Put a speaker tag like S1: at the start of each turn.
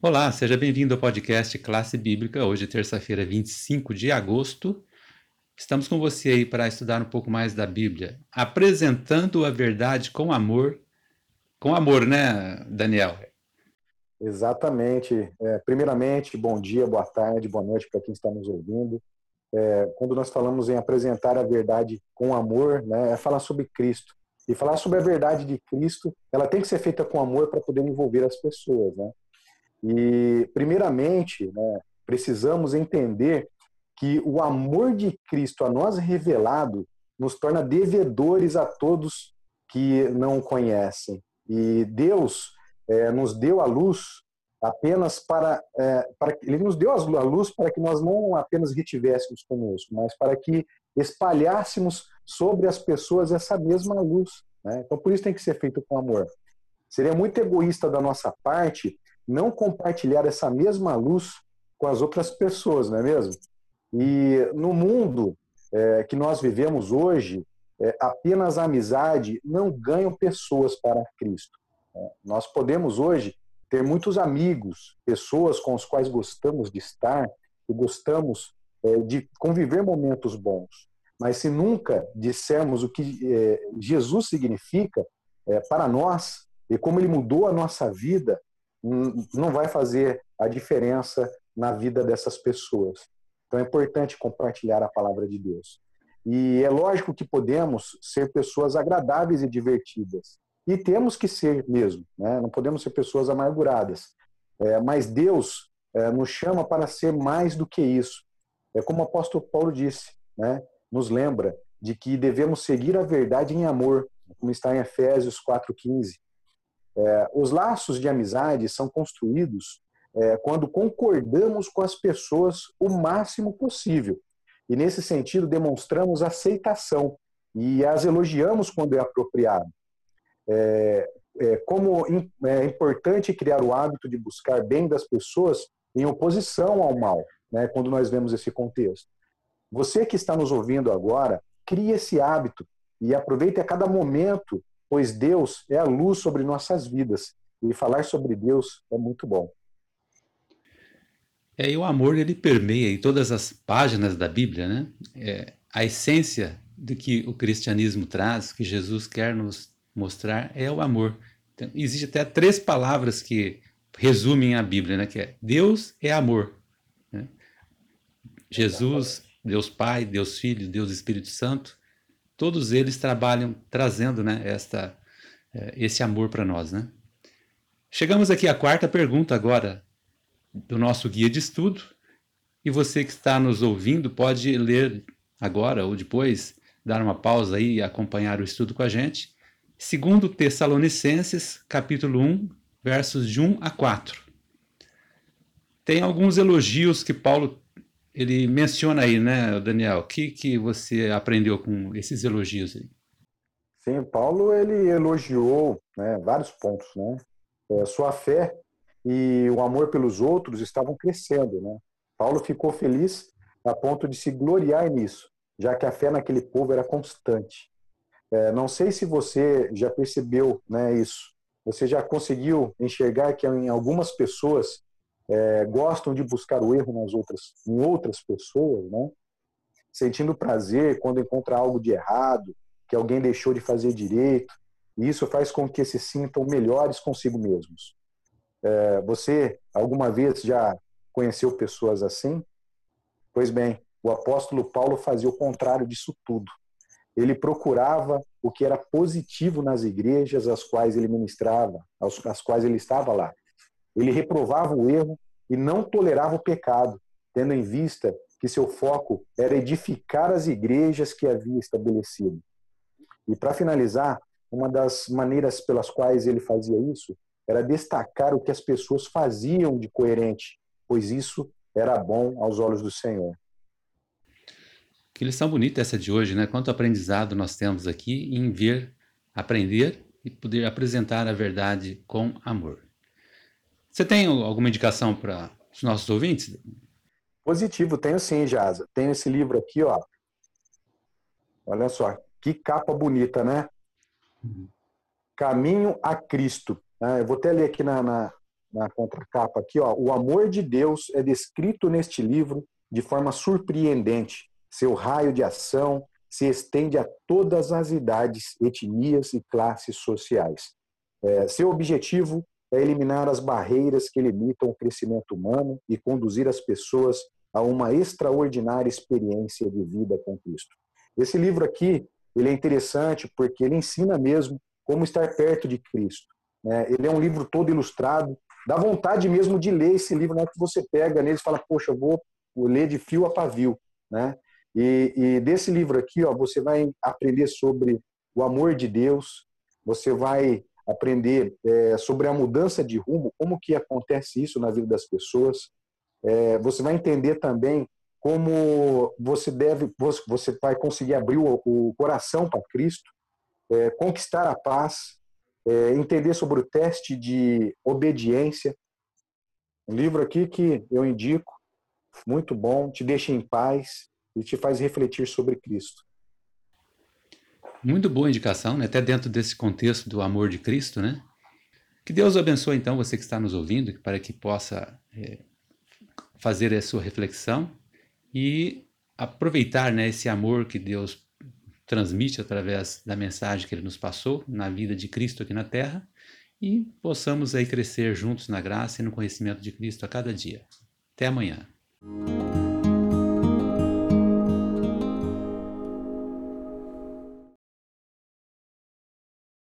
S1: Olá, seja bem-vindo ao podcast Classe Bíblica. Hoje, terça-feira, 25 de agosto. Estamos com você aí para estudar um pouco mais da Bíblia, apresentando a verdade com amor. Com amor, né, Daniel?
S2: Exatamente. É, primeiramente, bom dia, boa tarde, boa noite para quem está nos ouvindo. É, quando nós falamos em apresentar a verdade com amor, né, é falar sobre Cristo. E falar sobre a verdade de Cristo, ela tem que ser feita com amor para poder envolver as pessoas, né? E, primeiramente, né, precisamos entender que o amor de Cristo a nós revelado nos torna devedores a todos que não o conhecem. E Deus é, nos deu a luz apenas para, é, para ele nos deu a luz para que nós não apenas retivéssemos conosco, mas para que espalhássemos sobre as pessoas essa mesma luz. Né? Então, por isso tem que ser feito com amor. Seria muito egoísta da nossa parte não compartilhar essa mesma luz com as outras pessoas, não é mesmo? E no mundo é, que nós vivemos hoje, é, apenas a amizade não ganha pessoas para Cristo. É, nós podemos hoje ter muitos amigos, pessoas com as quais gostamos de estar e gostamos é, de conviver momentos bons. Mas se nunca dissermos o que é, Jesus significa é, para nós e como ele mudou a nossa vida, não vai fazer a diferença na vida dessas pessoas. Então é importante compartilhar a palavra de Deus. E é lógico que podemos ser pessoas agradáveis e divertidas. E temos que ser mesmo, né? não podemos ser pessoas amarguradas. É, mas Deus é, nos chama para ser mais do que isso. É como o apóstolo Paulo disse, né? nos lembra de que devemos seguir a verdade em amor, como está em Efésios 4,15. É, os laços de amizade são construídos é, quando concordamos com as pessoas o máximo possível. E, nesse sentido, demonstramos aceitação e as elogiamos quando é apropriado. É, é, como é importante criar o hábito de buscar bem das pessoas em oposição ao mal, né, quando nós vemos esse contexto. Você que está nos ouvindo agora, crie esse hábito e aproveite a cada momento pois Deus é a luz sobre nossas vidas e falar sobre Deus é muito bom.
S1: É, e o amor ele permeia em todas as páginas da Bíblia, né? É, a essência do que o cristianismo traz, que Jesus quer nos mostrar, é o amor. Então, existe até três palavras que resumem a Bíblia, né? Que é Deus é amor. Né? Jesus, Deus Pai, Deus Filho, Deus Espírito Santo todos eles trabalham trazendo né, esta, é, esse amor para nós. Né? Chegamos aqui à quarta pergunta agora do nosso guia de estudo. E você que está nos ouvindo pode ler agora ou depois, dar uma pausa aí e acompanhar o estudo com a gente. Segundo Tessalonicenses, capítulo 1, versos de 1 a 4. Tem alguns elogios que Paulo ele menciona aí, né, Daniel? O que, que você aprendeu com esses elogios aí?
S2: Sim, Paulo ele elogiou né, vários pontos, né? É, sua fé e o amor pelos outros estavam crescendo, né? Paulo ficou feliz a ponto de se gloriar nisso, já que a fé naquele povo era constante. É, não sei se você já percebeu né, isso. Você já conseguiu enxergar que em algumas pessoas é, gostam de buscar o erro nas outras, em outras pessoas, né? sentindo prazer quando encontra algo de errado, que alguém deixou de fazer direito, e isso faz com que se sintam melhores consigo mesmos. É, você alguma vez já conheceu pessoas assim? Pois bem, o apóstolo Paulo fazia o contrário disso tudo. Ele procurava o que era positivo nas igrejas às quais ele ministrava, às quais ele estava lá. Ele reprovava o erro e não tolerava o pecado, tendo em vista que seu foco era edificar as igrejas que havia estabelecido. E para finalizar, uma das maneiras pelas quais ele fazia isso era destacar o que as pessoas faziam de coerente, pois isso era bom aos olhos do Senhor.
S1: Que lição bonita essa de hoje, né? Quanto aprendizado nós temos aqui em ver, aprender e poder apresentar a verdade com amor. Você tem alguma indicação para os nossos ouvintes?
S2: Positivo, tenho sim, Jaza. Tenho esse livro aqui, ó. Olha só, que capa bonita, né? Caminho a Cristo. Né? Eu vou até ler aqui na, na, na contracapa aqui, ó, o amor de Deus é descrito neste livro de forma surpreendente. Seu raio de ação se estende a todas as idades, etnias e classes sociais. É, seu objetivo é eliminar as barreiras que limitam o crescimento humano e conduzir as pessoas a uma extraordinária experiência de vida com Cristo. Esse livro aqui, ele é interessante porque ele ensina mesmo como estar perto de Cristo. Né? Ele é um livro todo ilustrado, dá vontade mesmo de ler esse livro, né? que você pega nele e fala, poxa, eu vou ler de fio a pavio. Né? E, e desse livro aqui, ó, você vai aprender sobre o amor de Deus, você vai aprender é, sobre a mudança de rumo, como que acontece isso na vida das pessoas. É, você vai entender também como você deve, você vai conseguir abrir o, o coração para Cristo, é, conquistar a paz, entender sobre o teste de obediência. Um livro aqui que eu indico, muito bom, te deixa em paz e te faz refletir sobre Cristo.
S1: Muito boa indicação, né? até dentro desse contexto do amor de Cristo, né? Que Deus abençoe, então, você que está nos ouvindo, para que possa é, fazer a sua reflexão e aproveitar né, esse amor que Deus transmite através da mensagem que Ele nos passou na vida de Cristo aqui na Terra e possamos aí crescer juntos na graça e no conhecimento de Cristo a cada dia. Até amanhã.